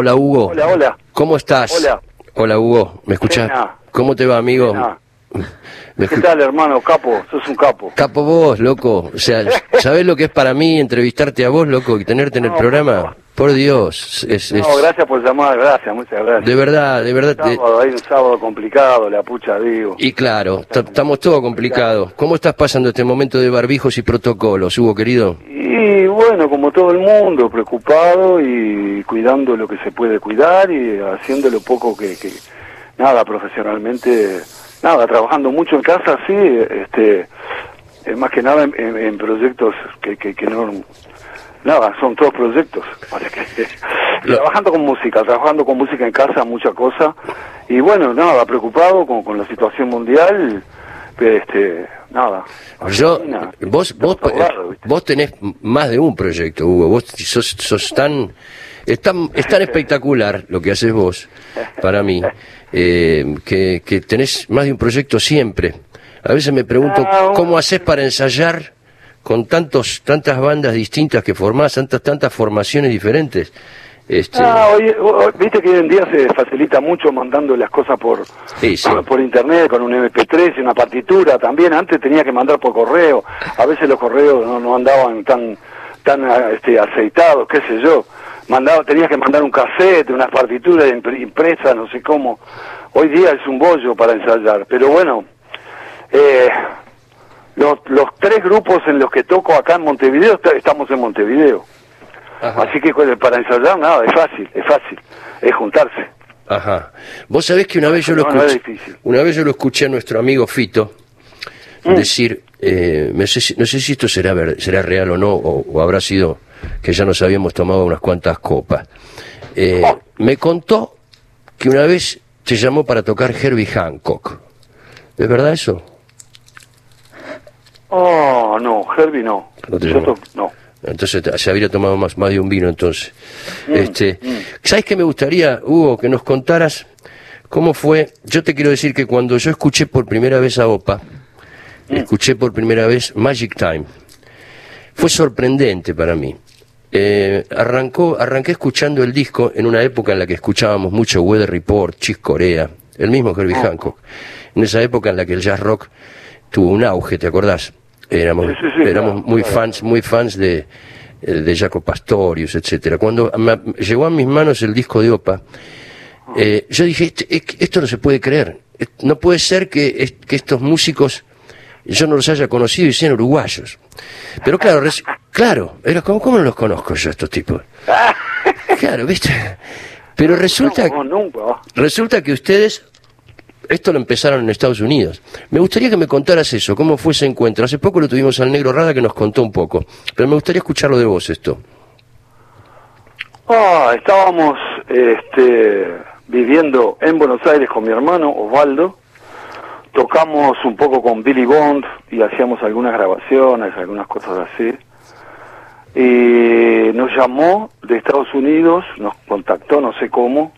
Hola Hugo. Hola, hola. ¿Cómo estás? Hola. Hola Hugo, ¿me escuchás? Pena. ¿Cómo te va, amigo? Pena. ¿Qué tal, hermano? Capo, sos un capo. Capo vos, loco. O sea, ¿sabés lo que es para mí entrevistarte a vos, loco, y tenerte en el No, programa? Por Dios, es, es- No, gracias por llamar, gracias, muchas gracias. de verdad, de verdad. Sábado, hay un sábado complicado, la pucha, digo. Y claro, ta- estamos todos complicados. ¿Cómo estás pasando este momento de barbijos y protocolos, Hugo, querido? Y bueno, como todo el mundo, preocupado y cuidando lo que se puede cuidar y haciendo lo poco que, que nada, profesionalmente, nada, trabajando mucho en casa, sí, este, eh, más que nada en, en- en proyectos que, que, que no, nada, son todos proyectos, Lo- trabajando con música, trabajando con música en casa, mucha cosa, y bueno, nada, preocupado con, con la situación mundial, este, nada. Yo, vos, vos, ¿viste? vos tenés más de un proyecto, Hugo. Vos sos, sos tan, es tan, es tan espectacular lo que haces vos, para mí, eh, que, que tenés más de un proyecto siempre. A veces me pregunto Ah, cómo haces para ensayar con tantos, tantas bandas distintas que formás, tantas, tantas formaciones diferentes. Este, Ah, hoy- hoy- viste que hoy en día se facilita mucho mandando las cosas por Sí, sí. por internet con un MP3 y una partitura también. Antes tenía que mandar por correo. A veces los correos no, no andaban tan tan este, aceitados, qué sé yo. Mandaba, tenías que mandar un cassette, unas partituras impre- impresas, no sé cómo. Hoy día es un bollo para ensayar. Pero bueno, eh, los, los tres grupos en los que toco acá en Montevideo, est- estamos en Montevideo. ajá, Así que para ensayar nada, es fácil, es fácil, es juntarse. ajá. Vos sabés que una vez yo lo No, escuché, una vez yo lo escuché a nuestro amigo Fito Mm. decir, eh, no, sé si, no sé si esto será, será real o no, o, o habrá sido que ya nos habíamos tomado unas cuantas copas. Eh, Oh. me contó que una vez te llamó para tocar Herbie Hancock. ¿Es verdad eso? Oh, no, Herbie no. No te llamó. no. Entonces se habría tomado más, más de un vino entonces. Mm, este, ¿Sabes qué me gustaría, Hugo, que nos contaras cómo fue? Yo te quiero decir que cuando yo escuché por primera vez a Opa, Mm. escuché por primera vez Magic Time, fue sorprendente para mí. Eh, arrancó, arranqué escuchando el disco en una época en la que escuchábamos mucho Weather Report, Chick Corea, el mismo Herbie Ah. Hancock. En esa época en la que el jazz rock tuvo un auge, ¿te acordás? Éramos, Sí, sí, sí, éramos claro, muy claro. fans, muy fans de, eh, de Jaco Pastorius, etcétera. Cuando me- llegó a mis manos el disco de Opa, eh, yo dije, "Este- es- esto no se puede creer. No puede ser que, que estos músicos yo no los haya conocido y sean uruguayos. Pero claro, res- claro, era como, ¿cómo no los conozco yo a estos tipos? Claro, ¿viste? Pero resulta, resulta que ustedes esto lo empezaron en Estados Unidos. Me gustaría que me contaras eso, cómo fue ese encuentro. Hace poco lo tuvimos al Negro Rada que nos contó un poco, pero me gustaría escucharlo de vos esto. Ah, estábamos este, viviendo en Buenos Aires con mi hermano Osvaldo. Tocamos un poco con Billy Bond y hacíamos algunas grabaciones, algunas cosas así. Y nos llamó de Estados Unidos, nos contactó, no sé cómo,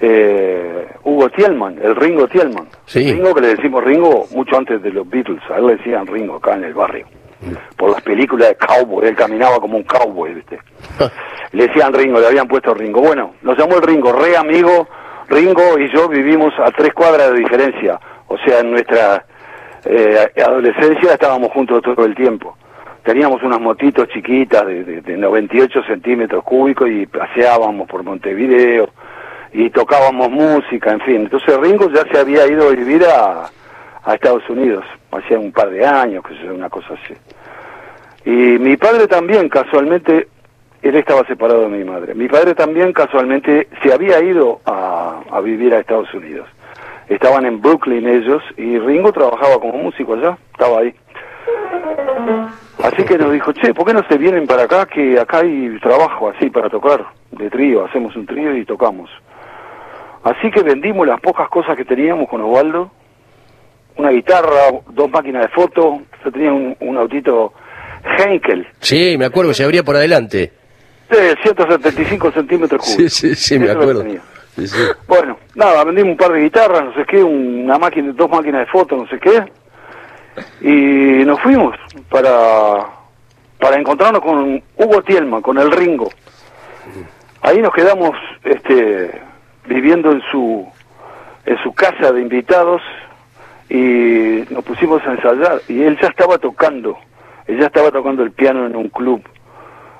eh, Hugo Tielman, el Ringo Tielman. Sí. Ringo que le decimos Ringo mucho antes de los Beatles, a él le decían Ringo acá en el barrio. Por las películas de cowboy, él caminaba como un cowboy, ¿viste? le decían Ringo, le habían puesto Ringo. Bueno, nos llamó el Ringo, re amigo. Ringo y yo vivimos a tres cuadras de diferencia. O sea, en nuestra eh, adolescencia estábamos juntos todo el tiempo. Teníamos unas motitos chiquitas de, de, de 98 centímetros cúbicos y paseábamos por Montevideo y tocábamos música, en fin. Entonces Ringo ya se había ido a vivir a, a Estados Unidos, hacía un par de años, que sé, una cosa así. Y mi padre también, casualmente, él estaba separado de mi madre. Mi padre también, casualmente, se había ido a, vivir a Estados Unidos. Estaban en Brooklyn ellos y Ringo trabajaba como músico allá, estaba ahí. Así que nos dijo, che, ¿por qué no se vienen para acá? Que acá hay trabajo así para tocar de trío, hacemos un trío y tocamos. Así que vendimos las pocas cosas que teníamos con Osvaldo, una guitarra, dos máquinas de foto, yo tenía un, un autito Henkel, Sí, me acuerdo se abría por adelante. De 175 centímetros cúbicos. Sí, sí, sí, me acuerdo. tenía. Sí, sí. Bueno, nada, vendimos un par de guitarras, no sé qué, una máquina, dos máquinas de foto, no sé qué, y nos fuimos para para encontrarnos con Hugo Tielman, con el Ringo. ahí nos quedamos este, viviendo en su, en su casa de invitados y nos pusimos a ensayar y él ya estaba tocando, él ya estaba tocando el piano en un club,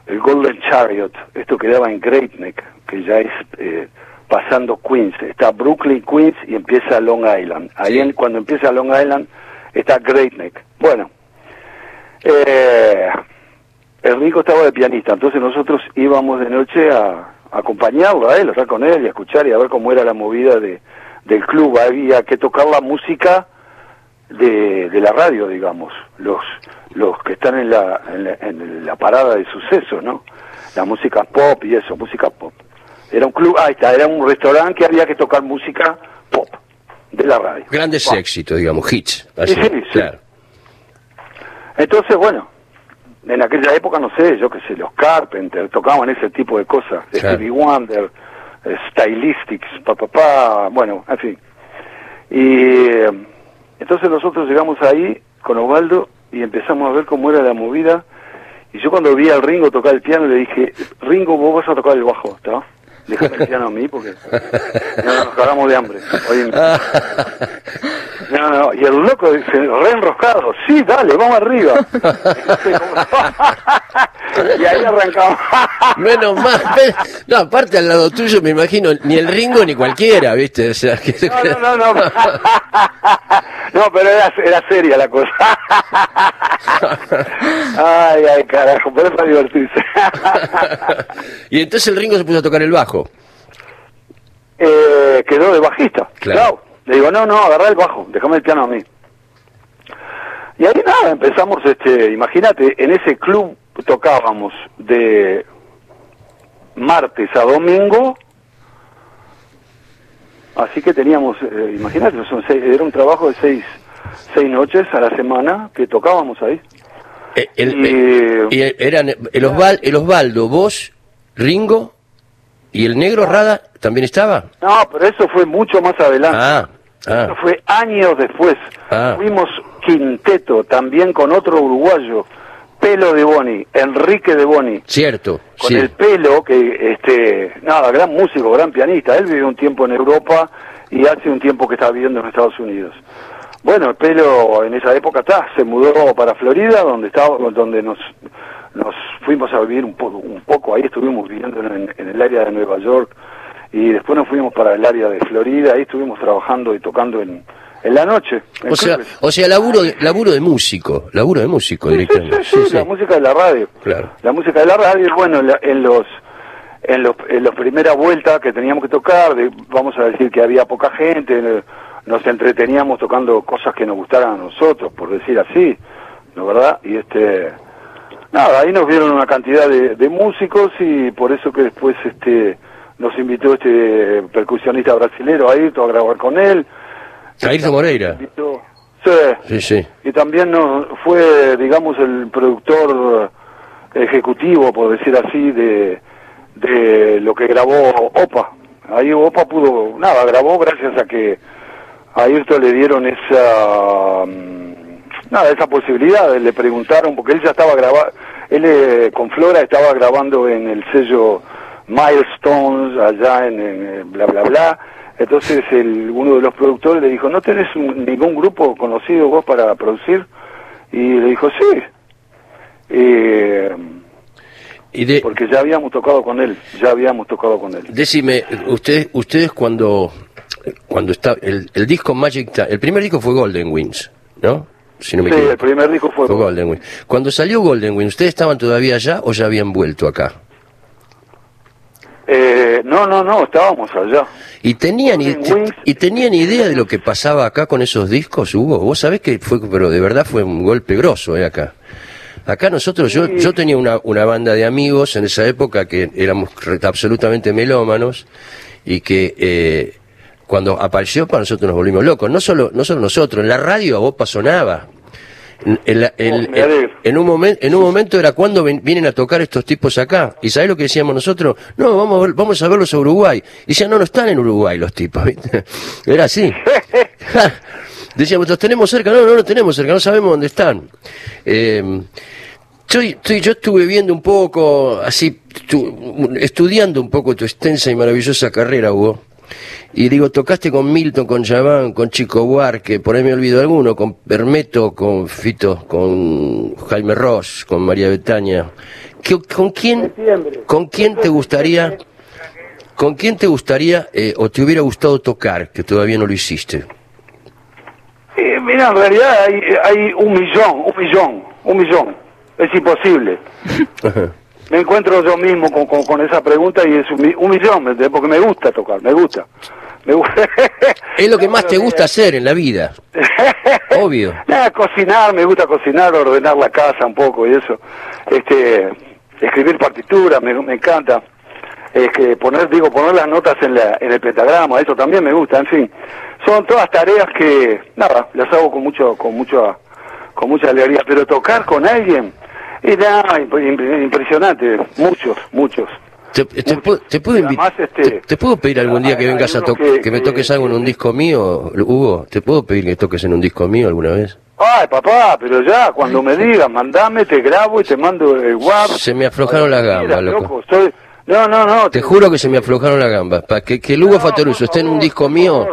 el Golden Chariot, esto quedaba en Great Neck, que ya es eh, pasando Queens, está Brooklyn, Queens y empieza Long Island. Ahí en, cuando empieza Long Island está Great Neck. Bueno, eh, el rico estaba de pianista, entonces nosotros íbamos de noche a, acompañarlo a él, a estar con él y a escuchar y a ver cómo era la movida de, del club. Había que tocar la música de, de la radio, digamos, los los que están en la, en la, parada de sucesos, ¿no? La música pop y eso, música pop. Era un club, ahí está, era un restaurante que había que tocar música pop de la radio. Grandes éxitos, digamos, hits. sí, sí, claro. Entonces, bueno, en aquella época, no sé, yo qué sé, los Carpenter tocaban ese tipo de cosas, Stevie Wonder, eh, Stylistics, papá, pa, bueno, en fin. Y eh, entonces nosotros llegamos ahí con Osvaldo y empezamos a ver cómo era la movida. Y yo cuando vi al Ringo tocar el piano le dije, Ringo, vos vas a tocar el bajo, ¿está? Déjame el piano a mí porque no, nos cagamos de hambre. no, no, y el loco dice, re enroscado, sí, dale, vamos arriba. y ahí arrancamos. Menos mal. No, aparte al lado tuyo me imagino ni el Ringo ni cualquiera, ¿viste? O sea, que... No, no, no, no. No, pero era, era seria la cosa. Ay, ay, carajo, pero es para divertirse. y entonces el Ringo se puso a tocar el bajo. Eh, quedó de bajista. Claro. Le digo, no, no, agarrá el bajo, déjame el piano a mí. Y ahí nada, empezamos, este, imagínate, en ese club tocábamos de martes a domingo, así que teníamos, eh, imagínate, son era un trabajo de seis, seis noches a la semana que tocábamos ahí. Eh, y, eran el, Osval, el Osvaldo, vos, Ringo y el negro Rada también estaba. No, pero eso fue mucho más adelante. Ah, ah. Eso fue años después. Ah. Fuimos quinteto también con otro uruguayo, Pelo de Boni, Enrique de Boni. Cierto. Con el pelo, que, este, nada, gran músico, gran pianista. Él vivió un tiempo en Europa y hace un tiempo que está viviendo en Estados Unidos. Bueno, el pelo en esa época está, se mudó para Florida, donde estaba, donde nos, nos fuimos a vivir un poco, un poco ahí estuvimos viviendo en, el área de Nueva York y después nos fuimos para el área de Florida, ahí estuvimos trabajando y tocando en, en la noche. o sea, o sea, laburo de, laburo de músico, laburo de músico directamente. Sí, sí, la música de la radio. Claro. La música de la radio, bueno, en los en los en las primeras vueltas que teníamos que tocar, vamos a decir que había poca gente, nos entreteníamos tocando cosas que nos gustaran a nosotros, por decir así, ¿no verdad? Y este nada, ahí nos vieron una cantidad de, músicos y por eso que después este nos invitó este percusionista brasilero a ir a grabar con él. Ayrton Moreira. Sí. sí, sí. Y también nos fue, digamos, el productor ejecutivo, por decir así, de, de lo que grabó Opa. Ahí Opa pudo, nada, grabó gracias a que a Ayrton le dieron esa, mm, nada, esa posibilidad, le preguntaron, porque él ya estaba grabando, él eh, con Flora estaba grabando en el sello Milestones, allá en, bla, bla, bla. Entonces el, uno de los productores le dijo, ¿no tenés ningún grupo conocido vos para producir? Y le dijo, sí. Eh, porque ya habíamos tocado con él, ya habíamos tocado con él. Decime, ustedes, ustedes cuando, cuando está, el, el disco Magic, el primer disco fue Golden Wings, ¿no? sí, el primer disco fue, Golden Wings. Cuando salió Golden Wings, ¿ustedes estaban todavía allá o ya habían vuelto acá? Eh, no, no, no, estábamos allá. ¿Y tenían, y, tenían idea de lo que pasaba acá con esos discos, Hugo? Vos sabés que fue, pero de verdad fue un golpe grosso eh, acá. Acá nosotros, yo, yo tenía una, una banda de amigos en esa época que éramos absolutamente melómanos y que eh, cuando apareció para nosotros nos volvimos locos. No solo, no solo nosotros, en la radio a Opa sonaba. En, un momento, en un momento era cuando vienen a tocar estos tipos acá. ¿Y sabés lo que decíamos nosotros? No, vamos a, ver, vamos a verlos a Uruguay. Y decían, no, no están en Uruguay los tipos. Era así. Decíamos, los tenemos cerca. No, no los tenemos cerca, no sabemos dónde están. Eh, Estoy, yo estuve viendo un poco, así, estudiando un poco tu extensa y maravillosa carrera, Hugo. Y digo, tocaste con Milton, con Javán, con Chico Buarque, por ahí me olvido alguno, con Permeto, con Fito, con Jaime Ross, con María Betania. ¿Con quién, con quién te gustaría, con quién te gustaría eh, o te hubiera gustado tocar, que todavía no lo hiciste? Eh, mira, en realidad hay, hay un millón, un millón, un millón. Es imposible. me encuentro yo mismo con, con, esa pregunta y es un, millón, porque me gusta tocar, me gusta. Me gusta. es lo que más te gusta hacer en la vida. Obvio. Nada, cocinar, me gusta cocinar, ordenar la casa un poco y eso. Este, escribir partituras, me, me encanta. Es que poner, digo, poner las notas en, la, en el pentagrama, eso también me gusta, en fin. Son todas tareas que, nada, las hago con mucho, con mucho, con mucha alegría, pero tocar con alguien, era impresionante, muchos, muchos. ¿Te, puedo, te, este, te, puedo pedir algún día que vengas a tocar, que, me toques algo en un disco mío, Hugo? ¿Te puedo pedir que toques en un disco mío alguna vez? Ay, papá, pero ya, cuando me digas, mandame, te grabo y te mando el WhatsApp. Se me aflojaron las gambas, loco. No, no, no. Te, juro que se me aflojaron las gambas. Para que, que Lugo Fatoruso esté en un disco mío,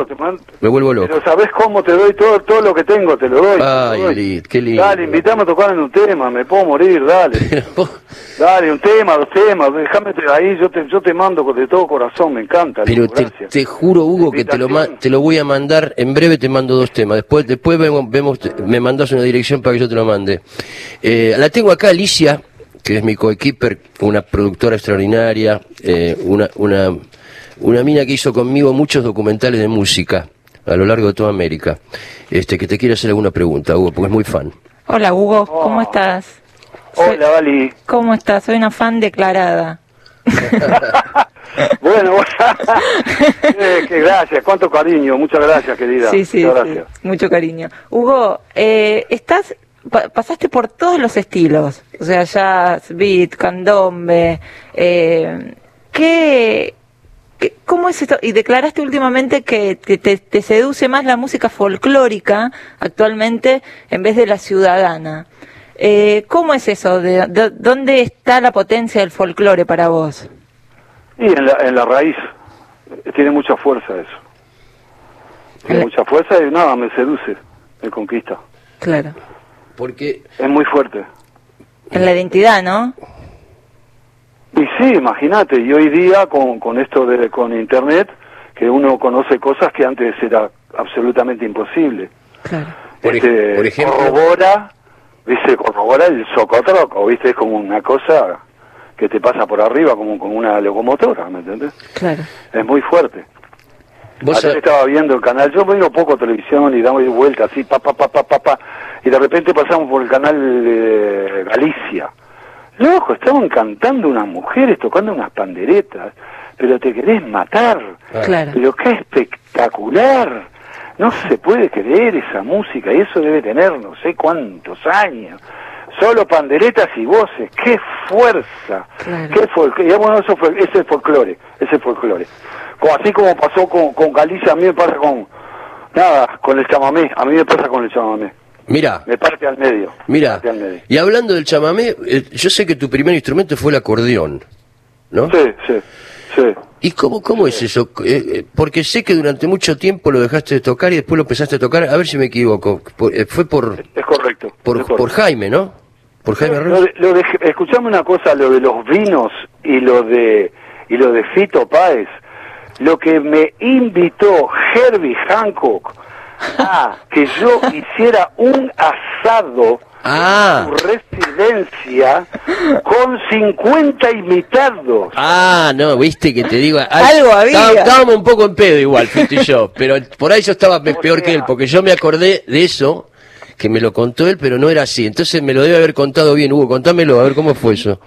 me vuelvo loco. Pero ¿sabés cómo te doy todo todo lo que tengo? Te lo doy. Ay, qué lindo. Dale, invítame a tocar en un tema, me puedo morir, dale. dale, un tema, dos temas, déjame ahí, yo te, yo te mando de todo corazón, me encanta. Pero te, te, juro, Hugo, que te lo, te lo voy a mandar, en breve te mando dos temas. Después después vemos, vemos me mandas una dirección para que yo te lo mande. Eh, la tengo acá, Alicia que es mi coequiper, una productora extraordinaria, eh, una, una, una mina que hizo conmigo muchos documentales de música a lo largo de toda América, este, que te quiere hacer alguna pregunta, Hugo, porque es muy fan. Hola, Hugo, ¿cómo oh. estás? Hola, Vali. ¿Cómo estás? Soy una fan declarada. bueno, eh, qué gracias, cuánto cariño, muchas gracias, querida. Sí, sí, gracias. mucho cariño. Hugo, eh, estás pasaste por todos los estilos, o sea, jazz, beat, candombe, eh, ¿qué, ¿Cómo es esto? Y declaraste últimamente que te, seduce más la música folclórica actualmente en vez de la ciudadana. Eh, ¿Cómo es eso? De, ¿Dónde está la potencia del folclore para vos? Y en la, en la raíz. Tiene mucha fuerza eso. Tiene mucha fuerza y nada, me seduce, me conquista. Claro. Porque... Es muy fuerte. En la identidad, ¿no? Y sí, imagínate, y hoy día con, con esto de con Internet, que uno conoce cosas que antes era absolutamente imposible. Claro. Por, este, ejemplo... Corrobora, ¿viste? Corrobora el socotroco, ¿viste? Es como una cosa que te pasa por arriba como con una locomotora, ¿me entiendes? Claro. Es muy fuerte. Ayer estaba viendo el canal, yo veo poco televisión y damos vueltas así, pa, pa, pa, pa, pa, pa, y de repente pasamos por el canal de Galicia. Loco, estaban cantando unas mujeres tocando unas panderetas, pero te querés matar. Claro. Pero qué espectacular. No se puede creer esa música, y eso debe tener no sé cuántos años. Solo panderetas y voces, qué fuerza. Qué folclore. bueno, eso fue, ese es folclore, ese es folclore así como pasó con, con Galicia, a mí me pasa con, nada, con el chamamé, a mí me pasa con el chamamé. Mira. Me parte al medio. Mira. Y hablando del chamamé, eh, yo sé que tu primer instrumento fue el acordeón, ¿no? Sí, sí, sí. ¿Y cómo, cómo es eso? Eh, eh, porque sé que durante mucho tiempo lo dejaste de tocar y después lo empezaste a tocar. A ver si me equivoco. fue por... Es correcto. Por, por Jaime, ¿no? Por Jaime lo, lo Escuchame una cosa, lo de los vinos y lo de, y lo de Fito Páez lo que me invitó Herbie Hancock a que yo hiciera un asado ah. en su residencia con 50 invitados. Ah, no, viste que te digo. Algo había. Estábamos un poco en pedo igual, Fito y yo, pero por ahí yo estaba peor que él, porque yo me acordé de eso, que me lo contó él, pero no era así. Entonces me lo debe haber contado bien, Hugo, contámelo, a ver cómo fue eso.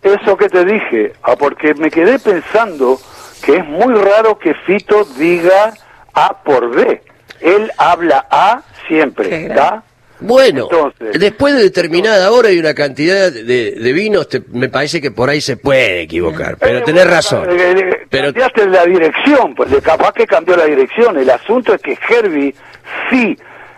Eso que te dije, ah, porque me quedé pensando que es muy raro que Fito diga A por B. Él habla A siempre, ¿está? Bueno, después de determinada hora y una cantidad de, vinos, me parece que por ahí se puede equivocar, pero tenés razón. Eh, eh, pero la dirección, pues de capaz que cambió la dirección. El asunto es que Herbie sí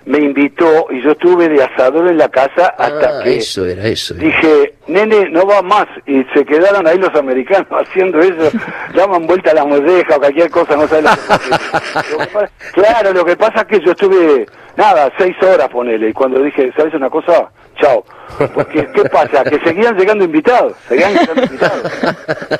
me invitó y yo estuve de asador en la casa hasta Ah, que eso era eso. era. dije, nene, no va más. Y se quedaron ahí los americanos haciendo eso, daban vuelta a la molleja o cualquier cosa, no sabes lo que pasa. Que Claro, lo que pasa es que yo estuve, nada, seis horas, ponele, y cuando dije, ¿sabes una cosa? Chao. Porque, ¿qué pasa? Que seguían llegando invitados, seguían llegando invitados.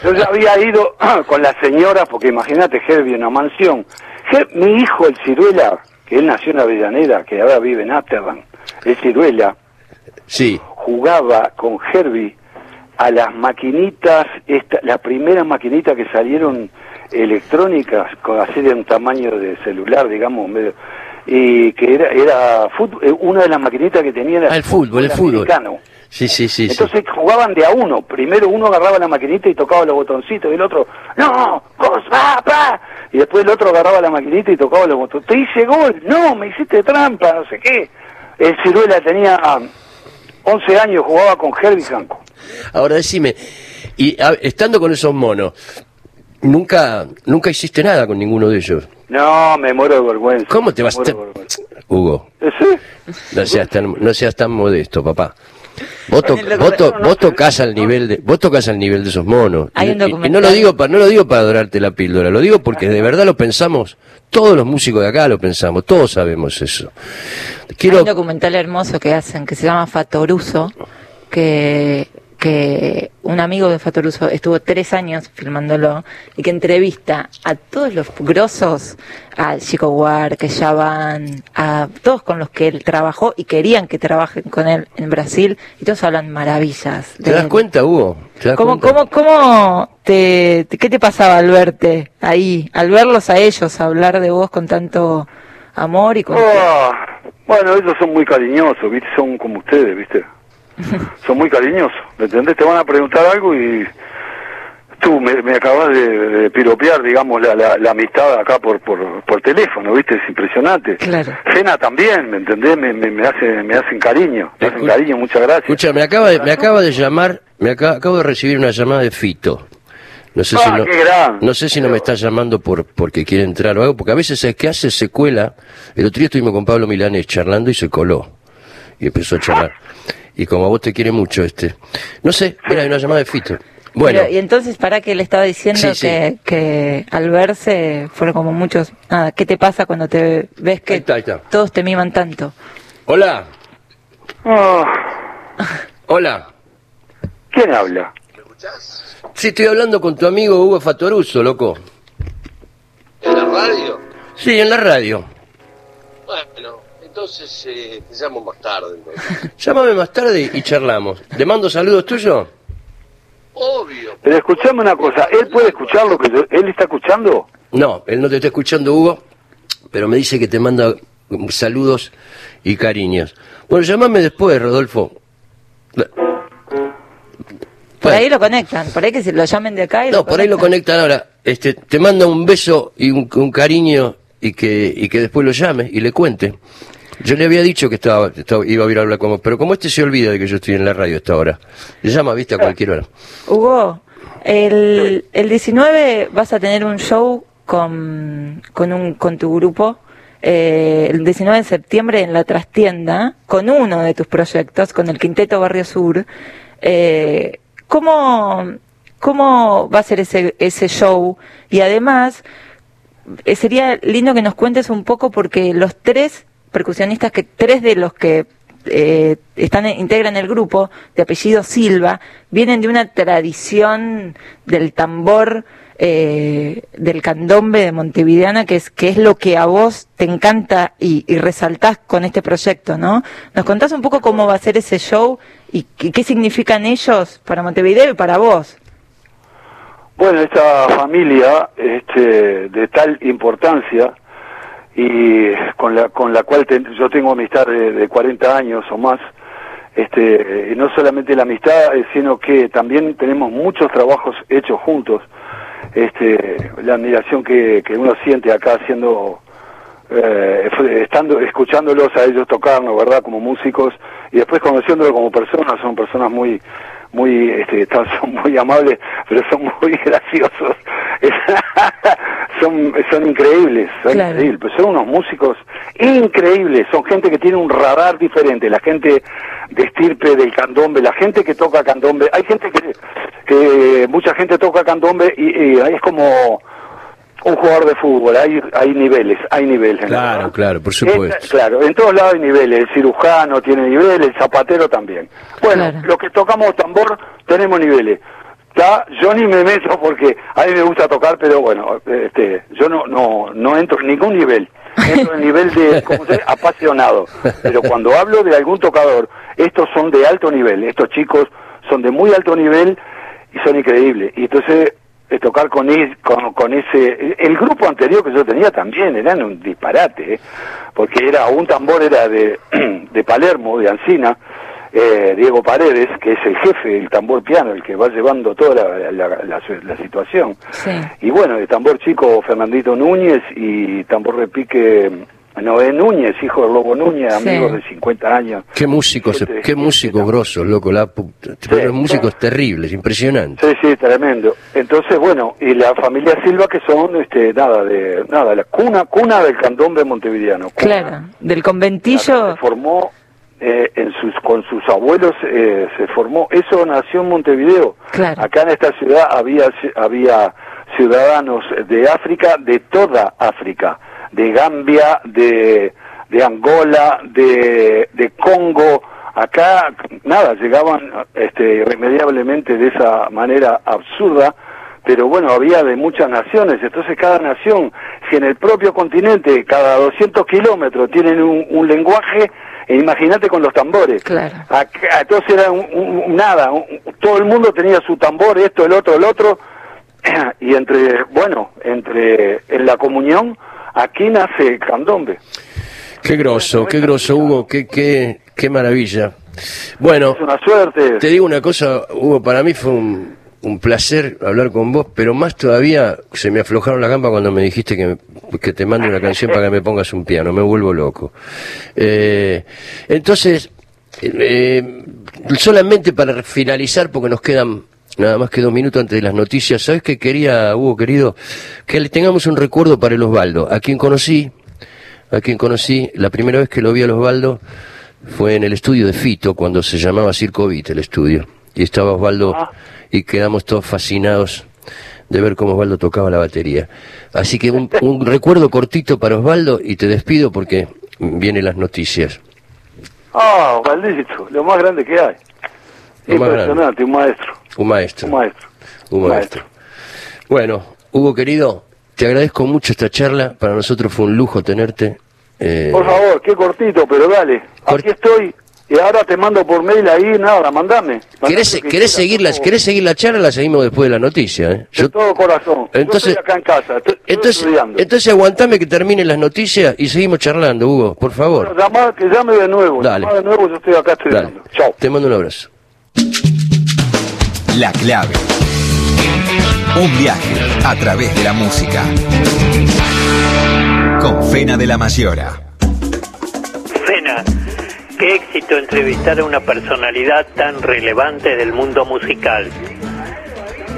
Yo ya había ido con la señora, porque imagínate, Herbie, en una mansión. Her- mi hijo, el Ciruela, que él nació en Avellaneda, que ahora vive en Amsterdam, el Ciruela, Sí, jugaba con Herbie a las maquinitas, esta, las primeras maquinitas que salieron electrónicas, con así de un tamaño de celular, digamos, medio, y que era, era fútbol, eh, una de las maquinitas que tenía era Ah, el fútbol, el fútbol. americano. Sí, sí, sí. sí. Entonces jugaban de a uno. Primero uno agarraba la maquinita y tocaba los botoncitos, y el otro, no, cos, pa, pa. Y después el otro agarraba la maquinita y tocaba los botones. Te hice gol, no, me hiciste trampa, no sé qué. El Ciruela tenía 11 años, jugaba con Herbie Hancock. Ahora decime, y a- estando con esos monos, nunca nunca hiciste nada con ninguno de ellos. No, me muero de vergüenza. ¿Cómo te vas a. Hugo, ¿Eh, sí? no seas tan no seas tan modesto, papá. Vos, to- vos, to- vos tocas al nivel de vos tocas al nivel de esos monos. Hay Y- un y- y, no lo digo para no lo digo para adorarte la píldora, lo digo porque de verdad lo pensamos, todos los músicos de acá lo pensamos, todos sabemos eso. Quiero Hay un documental hermoso que hacen que se llama Fatoruso, que, que un amigo de Fatoruso estuvo tres años filmándolo y que entrevista a todos los grosos, a Chico War, que ya van, a todos con los que él trabajó y querían que trabajen con él en Brasil y todos hablan maravillas. ¿Te de das él. cuenta, Hugo? ¿Te das ¿Cómo, cuenta? cómo, cómo te, te- qué te pasaba al verte ahí, al verlos a ellos, hablar de vos con tanto amor y con... Ah, bueno, ellos son muy cariñosos, ¿viste? Son como ustedes, ¿viste? Son muy cariñosos, ¿me entendés? Te van a preguntar algo y tú me, me acabas de, de piropear, digamos, la, la, la amistad acá por, por, por teléfono, ¿viste? Es impresionante. Claro. Cena también, ¿me entendés? Me, me, me, hace, me hacen cariño, me hacen cariño, muchas gracias. Escucha, me acaba de, me acaba de llamar, me acaba, acabo de recibir una llamada de Fito. No sé si Ah, no, no sé si no me está llamando por porque quiere entrar o algo, porque a veces es que hace se cuela. El otro día estuvimos con Pablo Milanés charlando y se coló. Y empezó a charlar. Y como a vos te quiere mucho este. No sé, mira, hay una llamada de Fito. Bueno, Pero, y entonces, ¿para qué le estaba diciendo Sí, sí. que, que al verse fueron como muchos... Nada, ¿qué te pasa cuando te ves que Ahí está, ahí está. todos te miman tanto? hola, Ah, hola. ¿Quién habla? Sí, estoy hablando con tu amigo Hugo Fatoruso, loco. ¿En la radio? Sí, en la radio. Bueno, entonces eh, te llamo más tarde. entonces. Llámame más tarde y charlamos. ¿Le mando saludos tuyos? Obvio. Pero escuchame una cosa, ¿él puede escuchar lo que yo, él está escuchando? No, él no te está escuchando, Hugo, pero me dice que te manda saludos y cariños. Bueno, llámame después, Rodolfo. Por ahí lo conectan, por ahí que se lo llamen de acá y no, por ahí lo conectan ahora. Este, te manda un beso y un, un cariño y que, y que después lo llame y le cuente. Yo le había dicho que estaba, iba a ir a hablar con vos, pero como este se olvida de que yo estoy en la radio a esta hora, le llama, viste, a cualquier hora. Hugo, el, el 19 vas a tener un show con, con, un, con tu grupo. eh, el 19 de septiembre en la trastienda con uno de tus proyectos, con el Quinteto Barrio Sur. Eh, ¿cómo, ¿Cómo va a ser ese, ese show? Y además, eh, sería lindo que nos cuentes un poco porque los tres percusionistas, que tres de los que eh, están integran el grupo de apellido Silva vienen de una tradición del tambor eh, del candombe de Montevideana que es que es lo que a vos te encanta y, y resaltás con este proyecto, ¿no? ¿Nos contás un poco cómo va a ser ese show y qué, qué significan ellos para Montevideo y para vos? Bueno, esta familia este, de tal importancia y con la, con la cual ten- yo tengo amistad de, de 40 años o más, este, y no solamente la amistad, eh, sino que también tenemos muchos trabajos hechos juntos. Este, la admiración que, que uno siente acá haciendo, eh, estando, escuchándolos a ellos tocarnos, ¿verdad? Como músicos y después conociéndolos como personas, son personas muy, muy, este, son muy amables, pero son muy graciosos. son, son increíbles, son Claro. increíbles, pero son unos músicos increíbles, son gente que tiene un radar diferente, la gente de estirpe del candombe, la gente que toca candombe, hay gente que, que mucha gente toca candombe y, y es como un jugador de fútbol, hay, hay niveles, hay niveles. Claro, ¿no? claro, por Es- supuesto. claro, en todos lados hay niveles, el cirujano tiene niveles, el zapatero también. Bueno, Claro. los que tocamos tambor tenemos niveles. Ya, yo ni me meto porque a mí me gusta tocar, pero bueno, este, yo no, no, no entro en ningún nivel. Entro en nivel de, ¿cómo se dice? Apasionado. Pero cuando hablo de algún tocador, estos son de alto nivel. Estos chicos son de muy alto nivel y son increíbles. Y entonces, eh, tocar con, con, con ese... El grupo anterior que yo tenía también eran un disparate, ¿eh? porque era un tambor era de, de Palermo, de Ancina, eh, Diego Paredes, que es el jefe del tambor piano, el que va llevando toda la, la, la- la situación. Sí. Y bueno, de tambor chico Fernandito Núñez y tambor repique Noé Núñez, hijo de Lobo Núñez, Sí. amigos de 50 años. Qué músicos, Este, qué músicos este, grosos, loco, la puta. Pero músicos terribles, impresionantes. Sí, sí, tremendo. Entonces, bueno, y la familia Silva que son, este, nada, de, nada, la cuna, cuna del candombe montevideano. cuna. Claro, del conventillo. Se formó eh, en sus, con sus abuelos, eh, se formó, eso nació en Montevideo. Claro. Acá en esta ciudad había, había ciudadanos de África, de toda África, de Gambia, de, de Angola, de, de Congo. Acá, nada, llegaban este, irremediablemente de esa manera absurda, pero bueno, había de muchas naciones, entonces cada nación, si en el propio continente, cada 200 kilómetros tienen un, un lenguaje, e imagínate con los tambores. Claro. Acá, entonces era un, un- nada, un- todo el mundo tenía su tambor, esto, el otro, el otro, y entre, bueno, entre, en la comunión, aquí nace el candombe. Qué groso, qué groso, Hugo, qué, qué, qué maravilla. Bueno, Es una suerte. te digo una cosa, Hugo, para mí fue un, un placer hablar con vos, pero más todavía se me aflojaron las gambas cuando me dijiste que, me- que te mande una canción para que me pongas un piano, me vuelvo loco. Eh, entonces, eh, solamente para finalizar, porque nos quedan nada más que dos minutos antes de las noticias, ¿sabes qué quería, Hugo, querido? Que le tengamos un recuerdo para el Osvaldo, a quien conocí, a quien conocí, la primera vez que lo vi al Osvaldo fue en el estudio de Fito, cuando se llamaba Circo Beat, el estudio. Y estaba Osvaldo Ah. y quedamos todos fascinados de ver cómo Osvaldo tocaba la batería. Así que un, un recuerdo cortito para Osvaldo y te despido porque vienen las noticias. Ah, maldito, lo más grande que hay. Lo más Impresionante, un maestro, Un maestro. un maestro. Un maestro. Bueno, Hugo querido, te agradezco mucho esta charla. Para nosotros fue un lujo tenerte. Eh, Por favor, qué cortito, pero dale. Cort- Aquí estoy. Y ahora te mando por mail ahí, nada, mandame. Mandame ¿Querés, que querés seguir la. ¿Querés seguir la charla? La seguimos después de la noticia. ¿eh? De Yo- todo corazón. Entonces- Yo estoy acá en casa, estoy, estoy entonces, estudiando. entonces aguantame que terminen las noticias y seguimos charlando, Hugo, por favor. Bueno, llama- que llame de nuevo. Dale. Llama de nuevo, yo estoy acá Dale. estudiando. Chao. Te mando un abrazo. La clave. Un viaje a través de la música. Con Fena de la Mayora. Fena, qué éxito entrevistar a una personalidad tan relevante del mundo musical.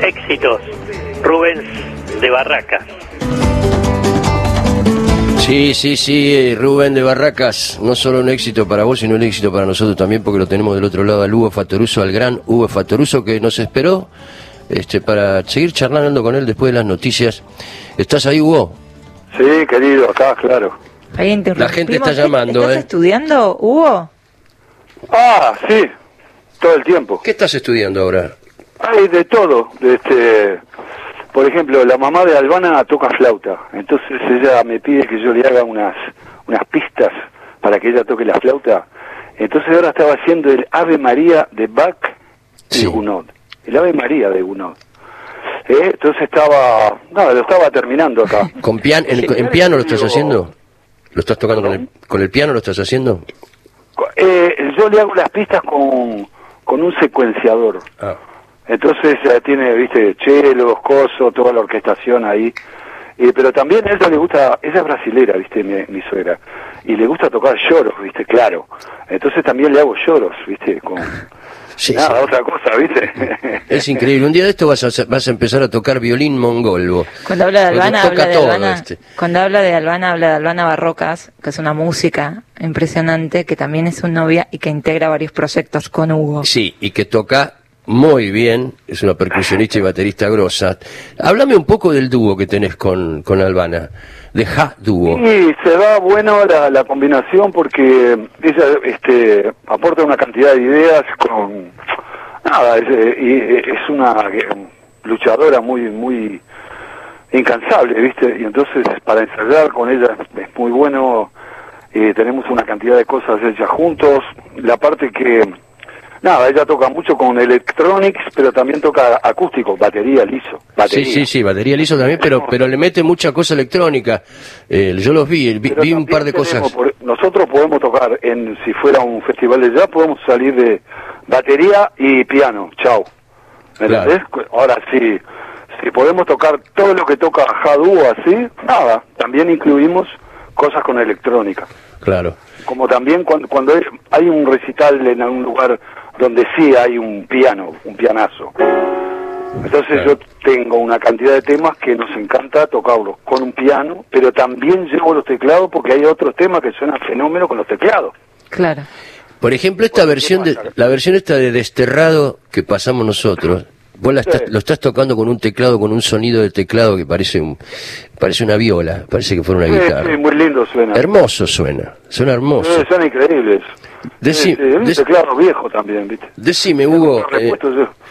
Éxitos, Rubens de Barracas. Sí, sí, sí, eh, Rubén de Barracas, no solo un éxito para vos, sino un éxito para nosotros también, porque lo tenemos del otro lado al Hugo Fatoruso, al gran Hugo Fatoruso, que nos esperó este, para seguir charlando con él después de las noticias. ¿Estás ahí, Hugo? Sí, querido, acá, claro. Ahí. La gente está llamando, ¿Estás ¿eh? estudiando, Hugo? Ah, sí, todo el tiempo. ¿Qué estás estudiando ahora? Hay de todo. de Este, por ejemplo, la mamá de Albana toca flauta. Entonces ella me pide que yo le haga unas, unas pistas para que ella toque la flauta. Entonces ahora estaba haciendo el Ave María de Bach Sí. de Gounod. El Ave María de Gounod. Eh, Entonces estaba, no, lo estaba terminando acá. ¿Con pian en, en piano lo estás haciendo? ¿Lo estás tocando con el, con el piano? ¿Lo estás haciendo? Eh, yo le hago las pistas con, con un secuenciador. Ah, Entonces ya tiene, viste, chelos, coso, toda la orquestación ahí. Eh, pero también a ella le gusta, ella es brasilera, viste, mi, mi suegra, y le gusta tocar lloros, viste, claro. Entonces también le hago lloros, viste, con... Sí, Nada, sí. otra cosa, ¿viste? Es increíble. Un día de esto vas a, vas a empezar a tocar violín mongol. vos. Cuando habla de Albana, toca habla de todo, Albana. este. Cuando habla de Albana, habla de Albana Barrocas, que es una música impresionante, que también es su novia y que integra varios proyectos con Hugo. Sí, y que toca muy bien, es una percusionista y baterista grosa. Háblame un poco del dúo que tenés con, con Albana, de Ja Dúo. Y se da bueno la, la combinación porque ella este, aporta una cantidad de ideas con... Nada, es, eh, y es una eh, luchadora muy, muy incansable, ¿viste? Y entonces para ensayar con ella es muy bueno, eh, tenemos una cantidad de cosas hechas juntos, la parte que... Nada, ella toca mucho con electronics, pero también toca acústico, batería, liso. Sí, Batería. sí, sí, batería liso también, pero, pero le mete mucha cosa electrónica. Eh, yo los vi, vi, vi un par de cosas. por- nosotros podemos tocar, en si fuera un festival de jazz, podemos salir de batería y piano. Chao. ¿Me Claro. entendés? Ahora sí, si podemos tocar todo lo que toca Jadú así, nada. También incluimos cosas con electrónica. Claro. Como también cuando, cuando hay un recital en algún lugar donde sí hay un piano, un pianazo. Entonces Claro. yo tengo una cantidad de temas que nos encanta tocarlos con un piano, pero también llevo los teclados porque hay otros temas que suenan fenómeno con los teclados. Claro. Por ejemplo, esta Bueno, ¿qué versión de, la versión esta de Desterrado que pasamos nosotros, vos la estás- Sí. lo estás tocando con un teclado, con un sonido de teclado que parece un, parece una viola, parece que fuera una Sí, guitarra. sí, muy lindo suena. Hermoso suena, suena hermoso. Sí, son increíbles. Deci- Sí, sí, dec- teclado viejo también, ¿viste? Decime, Hugo, eh.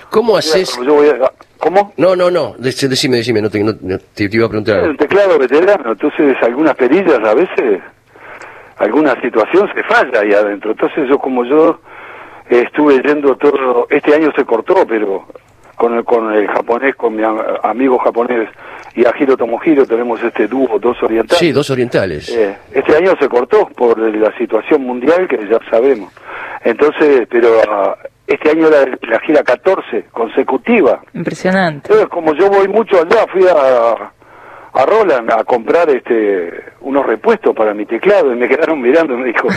¿cómo haces? yo voy a- ¿Cómo? No, no, no, dec- decime, decime, no te, no- no- te, te iba a preguntar. Algo. un teclado veterano, entonces algunas perillas a veces, alguna situación se falla ahí adentro. Entonces yo como yo estuve yendo todo, este año se cortó, pero con el, con el japonés, con mi am- amigo japonés y Ajiro Tomohiro tenemos este dúo, dos orientales. Sí, dos orientales. Eh, este año se cortó por la situación mundial que ya sabemos. Entonces, pero ah, este año era la gira 14 consecutiva. Impresionante. Entonces, como yo voy mucho allá, fui a, a Roland a comprar este unos repuestos para mi teclado y me quedaron mirando y me dijo,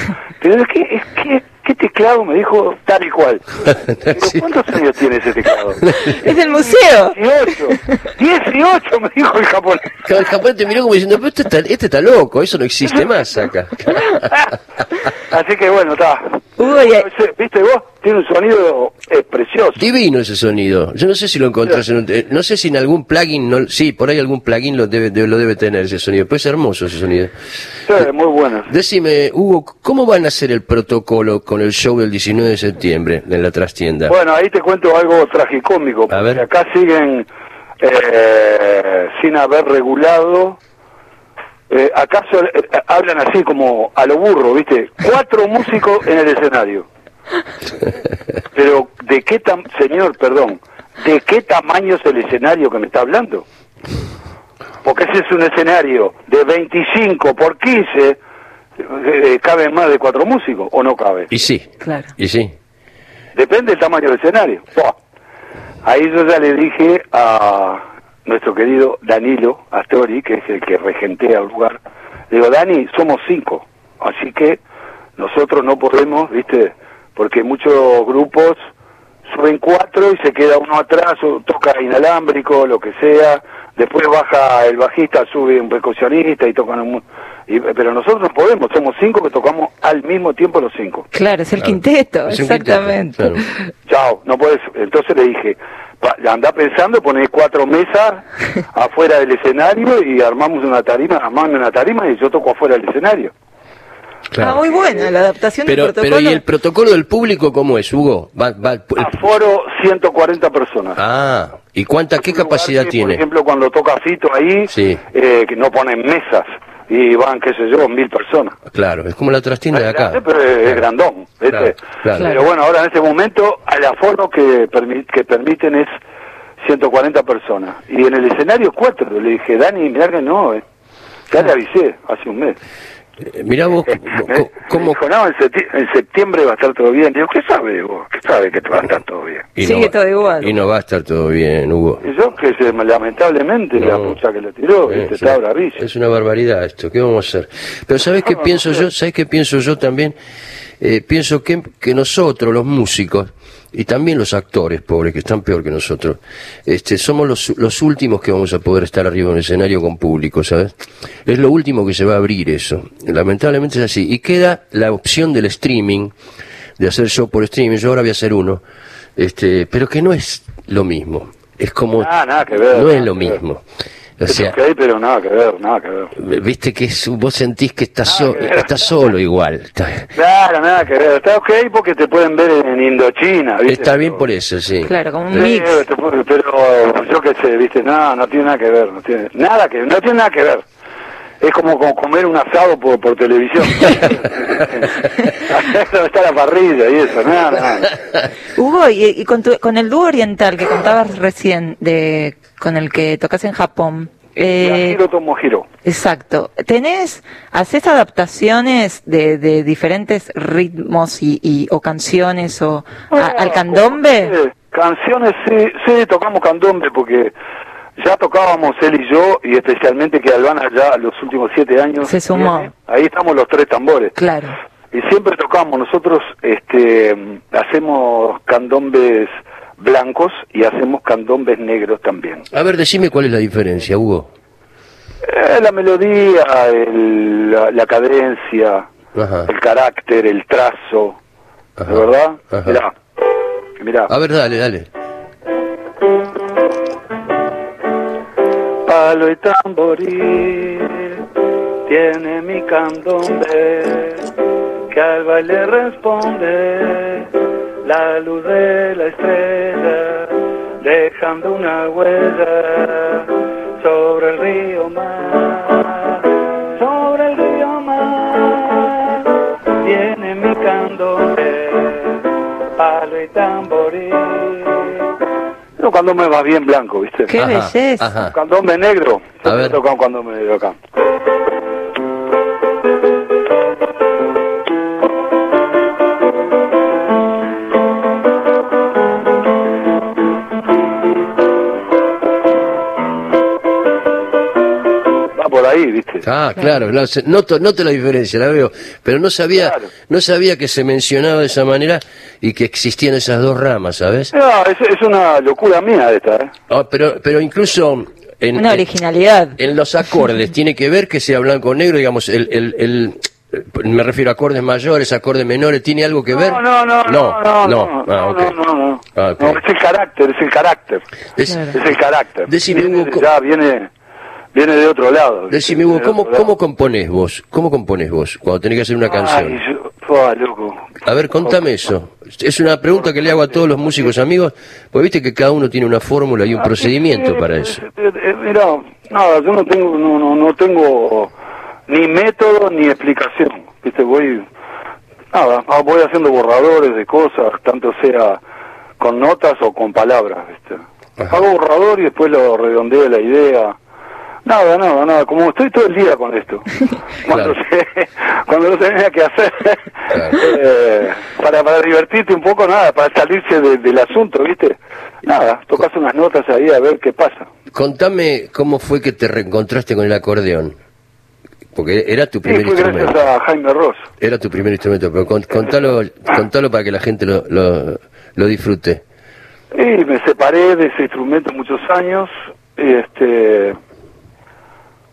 pero es que, es que, ¿qué teclado? Me dijo tal y cual. Pero. ¿Cuántos años tiene ese teclado? Es del museo. 18. 18 me dijo el japonés. El japonés te miró como diciendo, pero este está, este está loco, eso no existe más acá. Así que bueno, está. ¿Viste vos? Tiene un sonido eh, precioso. Divino ese sonido. Yo no sé si lo encontrás en un, eh, no sé si en algún plugin, no, sí, por ahí algún plugin lo debe, lo debe tener ese sonido. Pues es hermoso ese sonido. Sí, muy bueno. Decime, Hugo, ¿cómo van a hacer el protocolo con el show del 19 de septiembre en la trastienda? Bueno, ahí te cuento algo tragicómico. A ver. Acá siguen eh, sin haber regulado. Eh, ¿Acaso eh, hablan así como a lo burro, viste? Cuatro músicos en el escenario. Pero, ¿de qué tam señor, perdón, de qué tamaño es el escenario que me está hablando? Porque ese es un escenario de 25 por 15, eh, ¿caben más de cuatro músicos o no cabe? Y sí, Claro. y sí. Depende del tamaño del escenario. Buah. Ahí yo ya le dije a nuestro querido Danilo Astori, que es el que regentea el lugar, le digo, Dani, somos cinco, así que nosotros no podemos, viste, porque muchos grupos suben cuatro y se queda uno atrás, o toca inalámbrico, lo que sea, después baja el bajista, sube un percusionista y tocan un... y- pero nosotros no podemos, somos cinco que tocamos al mismo tiempo los cinco. Claro, es el Claro. quinteto, Es un quinteto, exactamente. claro. Chao, no puedes. Entonces le dije, pa- anda pensando, poner cuatro mesas afuera del escenario y armamos una tarima, armamos una tarima y yo toco afuera del escenario. Ah, muy buena la adaptación Pero, del pero protocolo. ¿y el protocolo del público cómo es, Hugo? Va- va- el- Aforo 140 personas. ah, ¿y cuánta, qué capacidad que, tiene? Por ejemplo, cuando toca Fito ahí, Sí. eh, que no ponen mesas y van, qué sé yo, mil personas. Claro, es como la trastienda de Es grande, acá. pero es, es grandón. Claro, claro. Pero bueno, ahora en este momento el aforo que, permi- que permiten es 140 personas. Y en el escenario cuatro. Le dije, Dani, mirá que no, eh. Ya le avisé hace un mes. Eh, Mirá vos, co- me cómo... dijo, no, en, septi- en septiembre va a estar todo bien. Digo, ¿qué sabe vos? ¿Qué sabe que va a estar todo bien? y Sigue va- todo igual. Y no va a estar todo bien, Hugo. Y yo, que se, lamentablemente, la No. pucha que le tiró, Eh, ¿viste? es, una, está bravísimo. es una barbaridad esto, ¿qué vamos a hacer? Pero ¿sabés qué No, no pienso yo? ¿Sabés qué pienso yo también? eh, pienso que, que nosotros, los músicos, y también los actores pobres, que están peor que nosotros, este, somos los, los últimos que vamos a poder estar arriba en el escenario con público, ¿sabes? Es lo último que se va a abrir eso. Lamentablemente es así. Y queda la opción del streaming, de hacer show por streaming. Yo ahora voy a hacer uno, este, pero que no es lo mismo. Es como... Ah, nada que ver, no es lo ver. Es pero nada que ver, nada que ver. viste que es- vos sentís que estás, so- que ver. estás solo igual. Claro, nada que ver. Está ok porque te pueden ver en Indochina, ¿viste? está bien por eso, sí. Claro, como un Sí, mix. pero yo qué sé, ¿viste? No, no tiene nada que ver, no tiene nada que no tiene nada que ver. Es como, como comer un asado por, por televisión. Está la parrilla y eso, nada, nada. Hugo, y, y con, tu- con el dúo oriental que contabas recién, de con el que tocas en Japón, eh, Giro tomo giro. exacto, ¿tenés, haces adaptaciones de, de diferentes ritmos y, y- o canciones o a- al candombe? Canciones, sí, sí, tocamos candombe porque ya tocábamos él y yo, y especialmente que Albana ya los últimos siete años. Se sumó. viene. Ahí estamos los tres tambores. Claro. Y siempre tocamos, nosotros este, hacemos candombes blancos y hacemos candombes negros también. A ver, decime cuál es la diferencia, Hugo. Eh, la melodía, el- la, la cadencia, Ajá. el carácter, el trazo, Ajá. ¿de verdad? Ajá. Mirá, mirá. A ver, dale, dale. Palo y tamboril tiene mi candombe que al baile responde la luz de la estrella dejando una huella sobre el río mar sobre el río mar tiene mi candombe palo y tamboril no, cuando me va bien blanco, ¿viste? ¡Qué Ajá, belleza! Candombe negro. A Yo ver. toco un candombe negro acá. Ahí, ¿viste? Ah, claro, claro, noto, noto la diferencia, la veo, pero no sabía, Claro. no sabía que se mencionaba de esa manera y que existían esas dos ramas, ¿sabes? No, es, es una locura mía esta, ¿eh? Ah, pero, pero incluso en, Una originalidad. en los acordes tiene que ver que sea blanco o negro, digamos, el, el, el- me refiero a acordes mayores, acordes menores, ¿tiene algo que ver? No, no, no, no, no, no, Ah, ok. no, no, no. Ah, ok. No, es el carácter, es el carácter. Es- Claro. Es el carácter. Decime, Viene Hugo, de- ¿cómo- ya viene, viene de otro lado. Decime, de ¿cómo. ¿cómo componés vos? ¿Cómo componés vos cuando tenés que hacer una canción? Ay, yo, fua, loco. A ver, contame eso. Es una pregunta que le hago a todos los músicos amigos, porque viste que cada uno tiene una fórmula y un Ah, procedimiento para eso. eh, Mira, nada, yo no tengo, no, no, no tengo ni método ni explicación. Viste, voy, nada, ah, voy haciendo borradores de cosas, tanto sea con notas o con palabras, viste. Hago borrador y después lo redondeo la idea. Nada, nada, nada, como estoy todo el día con esto. Cuando, Claro. se- cuando no tenía que hacer, Claro. eh, para, para divertirte un poco, nada, para salirse de- del asunto, ¿viste? Nada, tocas unas notas ahí a ver qué pasa. Contame cómo fue que te reencontraste con el acordeón. Porque era tu Sí, primer fue gracias instrumento. a Jaime Ross. Era tu primer instrumento, pero con- contalo, contalo para que la gente lo, lo, lo disfrute. Y me separé de ese instrumento muchos años, este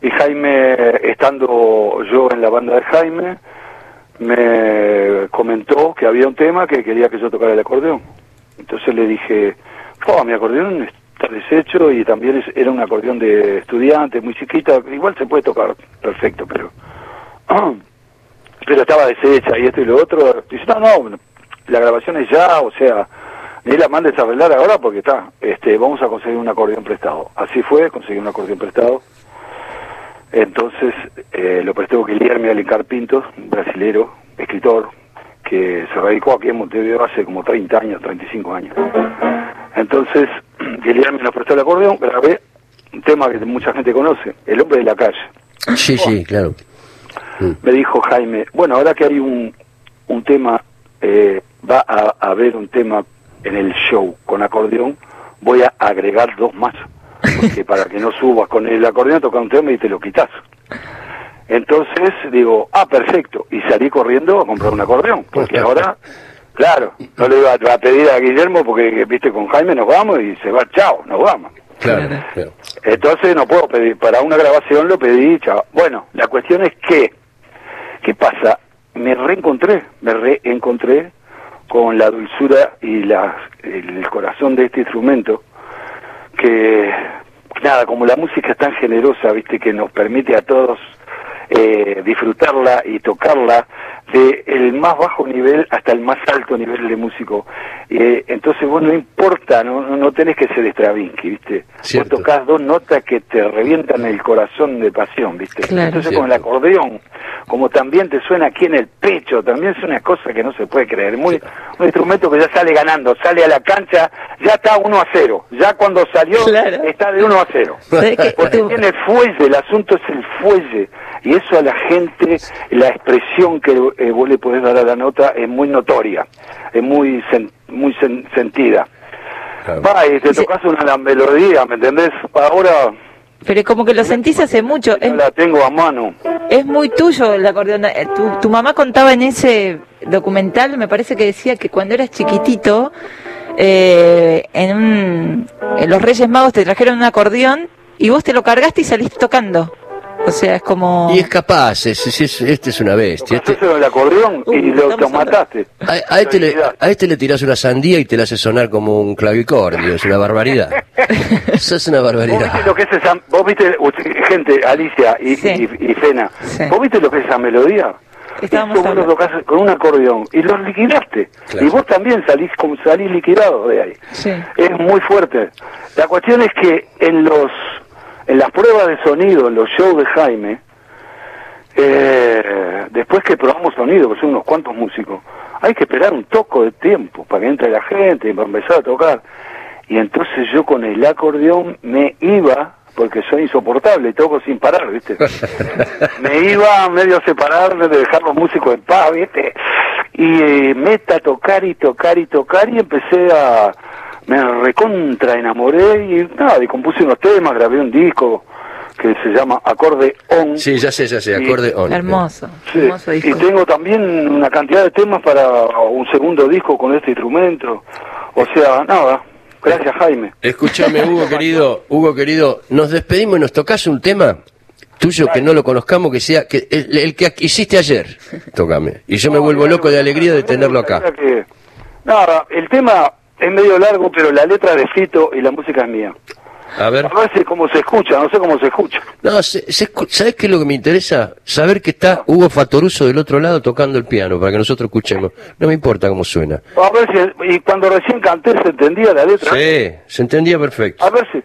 y Jaime, estando yo en la banda de Jaime, me comentó que había un tema que quería que yo tocara el acordeón. Entonces le dije, oh, mi acordeón está deshecho y también es- era un acordeón de estudiante, muy chiquita, igual se puede tocar perfecto, pero pero estaba deshecha y esto y lo otro. Dice, no, no, la grabación es ya, o sea, ni la mandes a arreglar ahora porque está, este, vamos a conseguir un acordeón prestado. Así fue, conseguí un acordeón prestado. Entonces eh, lo prestó Guillermo Alencar Pintos, un brasilero, escritor, que se radicó aquí en Montevideo hace como 30 años, 35 años. Entonces, Guillermo nos prestó el acordeón, grabé un tema que mucha gente conoce, El hombre de la calle Sí, sí, claro. me dijo Jaime, bueno, ahora que hay un, un tema, eh, va a, a haber un tema en el show con acordeón, voy a agregar dos más, porque para que no subas con el acordeón toca un tema y te lo quitas. Entonces digo, ah, perfecto. Y salí corriendo a comprar un acordeón. Porque ahora, claro, no le iba a pedir a Guillermo porque, viste, con Jaime nos vamos y se va, chao, nos vamos. Claro, claro. Entonces no puedo pedir, para una grabación lo pedí, chao. Bueno, la cuestión es que, ¿qué pasa? Me reencontré, me reencontré con la dulzura y la, el corazón de este instrumento que, nada, como la música es tan generosa, viste, que nos permite a todos eh, disfrutarla y tocarla de el más bajo nivel hasta el más alto nivel de músico. Eh, entonces vos no importa, no, no, no tenés que ser Stravinsky, ¿viste? Cierto. Vos tocás dos notas que te revientan el corazón de pasión, ¿viste? Claro. Entonces Cierto. con el acordeón, como también te suena aquí en el pecho, también es una cosa que no se puede creer. Muy, un instrumento que ya sale ganando, sale a la cancha, ya está 1 a 0. Ya cuando salió, Claro. está de 1 a 0. ¿Sabés qué? Porque tiene fuelle, el asunto es el fuelle. Y eso a la gente, la expresión que eh, vos le podés dar a la nota es muy notoria, es muy sen- muy sen- sentida. Claro. Va, y te tocas una la melodía, ¿me entendés? Ahora Pero como que lo sentís hace mucho. Es, la tengo a mano. es muy tuyo el acordeón. Eh, Tu, tu mamá contaba en ese documental, me parece que decía que cuando eras chiquitito, eh, en, un, en los Reyes Magos te trajeron un acordeón y vos te lo cargaste y saliste tocando. O sea, es como... Y es capaz, es, es- es- este es una bestia. Este, el acordeón y Uh, lo mataste. a, a este le, a este le tirás una sandía y te la hace sonar como un clavicordio, es una barbaridad. Eso es una ¿Vos viste barbaridad. lo que es esa, vos viste, gente, Alicia y, Sí. y, y Fena, Sí. vos viste lo que es esa melodía? Estábamos Eso vos lo hablando. tocás con un acordeón y lo liquidaste. Claro. Y vos también salís como salís liquidado de ahí. Sí. Es muy fuerte. La cuestión es que en los en las pruebas de sonido, en los shows de Jaime, eh, después que probamos sonido, que son unos cuantos músicos, hay que esperar un toco de tiempo para que entre la gente y para empezar a tocar. Y entonces yo con el acordeón me iba, porque soy insoportable, toco sin parar, ¿viste? me iba a medio separarme de dejar los músicos en paz, ¿viste? Y eh, meta a tocar y tocar y tocar y empecé a... Me recontra enamoré y nada, y compuse unos temas, grabé un disco que se llama Acorde On. Sí, ya sé, ya sé, acorde on. Hermoso, Sí, hermoso Y tengo también una cantidad de temas para un segundo disco con este instrumento. O sea, nada. Gracias, Jaime. Escúchame, Hugo querido, Hugo querido, nos despedimos y nos tocas un tema tuyo que no lo conozcamos, que sea que el, el que hiciste ayer. Tócame. Y yo me vuelvo loco de alegría de tenerlo acá. Que- Nada, el tema es medio largo, pero la letra de Fito y la música es mía. A ver. A ver si cómo se escucha, no sé cómo se escucha. No, se- se escu- ¿sabes qué es lo que me interesa? Saber que está Hugo Fatoruso del otro lado tocando el piano para que nosotros escuchemos. No me importa cómo suena. A ver si, y cuando recién canté se entendía la letra. Sí, se entendía perfecto. A ver si,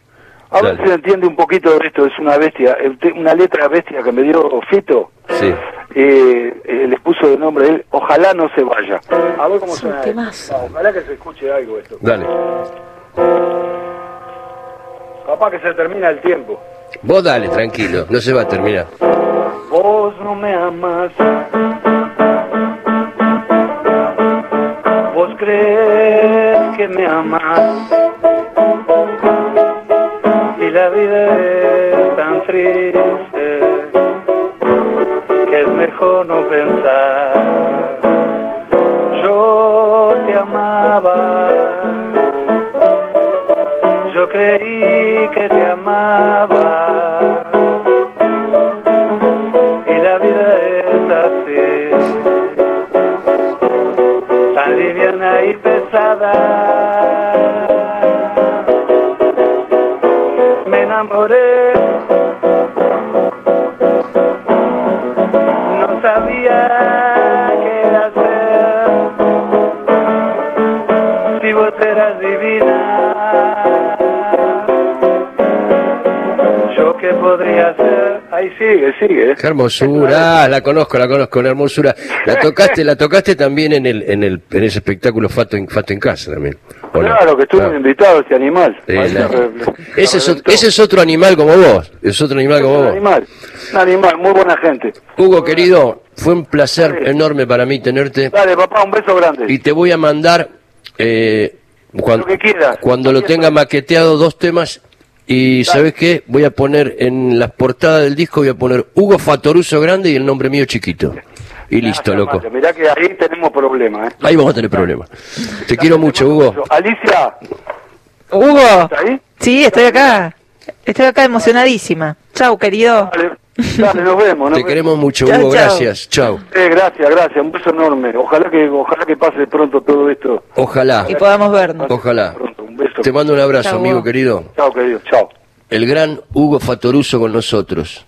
a ver si se entiende un poquito de esto. Es una bestia, una letra bestia que me dio Fito. Sí. Eh, eh, les puso de nombre él, ojalá no se vaya. A ver cómo suena. Ojalá que se escuche algo esto. Dale. Capaz que se termina el tiempo. Vos dale, tranquilo, no se va a terminar. Vos no me amas. Vos crees que me amas. La vida es tan triste que es mejor no pensar. Yo te amaba. Yo creí que te amaba y la vida es así, tan liviana y pesada. Enamoré, no sabía qué hacer, si vos eras divina. Yo qué podría hacer. Ahí sigue, sigue. Qué hermosura, ah, la conozco, la conozco, la hermosura. La tocaste, la tocaste también en el, en el, en ese espectáculo Fato en, Fato en casa también. Claro, que estuvo Claro. invitado este animal. Sí, la- ese, es, ese es otro animal como vos, es otro animal como vos. animal, un animal, muy buena gente. Hugo querido, fue un placer enorme para mí tenerte Dale, papá, un beso grande. y te voy a mandar eh, cuando, Lo que quieras. cuando lo tenga maqueteado dos temas Y ¿sabes qué? Voy a poner en las portadas del disco, voy a poner Hugo Fatoruso grande y el nombre mío chiquito. Y listo, loco. Mario. Mirá que ahí tenemos problemas, ¿eh? Ahí vamos a tener problemas. Te quiero mucho, Hugo. Alicia, Hugo, ¿está ahí? sí, estoy acá. Estoy acá emocionadísima. Chau, querido. Dale, dale, nos vemos. nos Te vemos. queremos mucho, Hugo. Gracias. Chao. Eh, gracias, gracias. Un beso enorme. Ojalá que, ojalá que pase pronto todo esto. Ojalá. Y podamos vernos. Ojalá. Pronto, un beso. Te mando un abrazo, amigo Hugo. querido. Chao, querido. Chao. El gran Hugo Fatoruso con nosotros.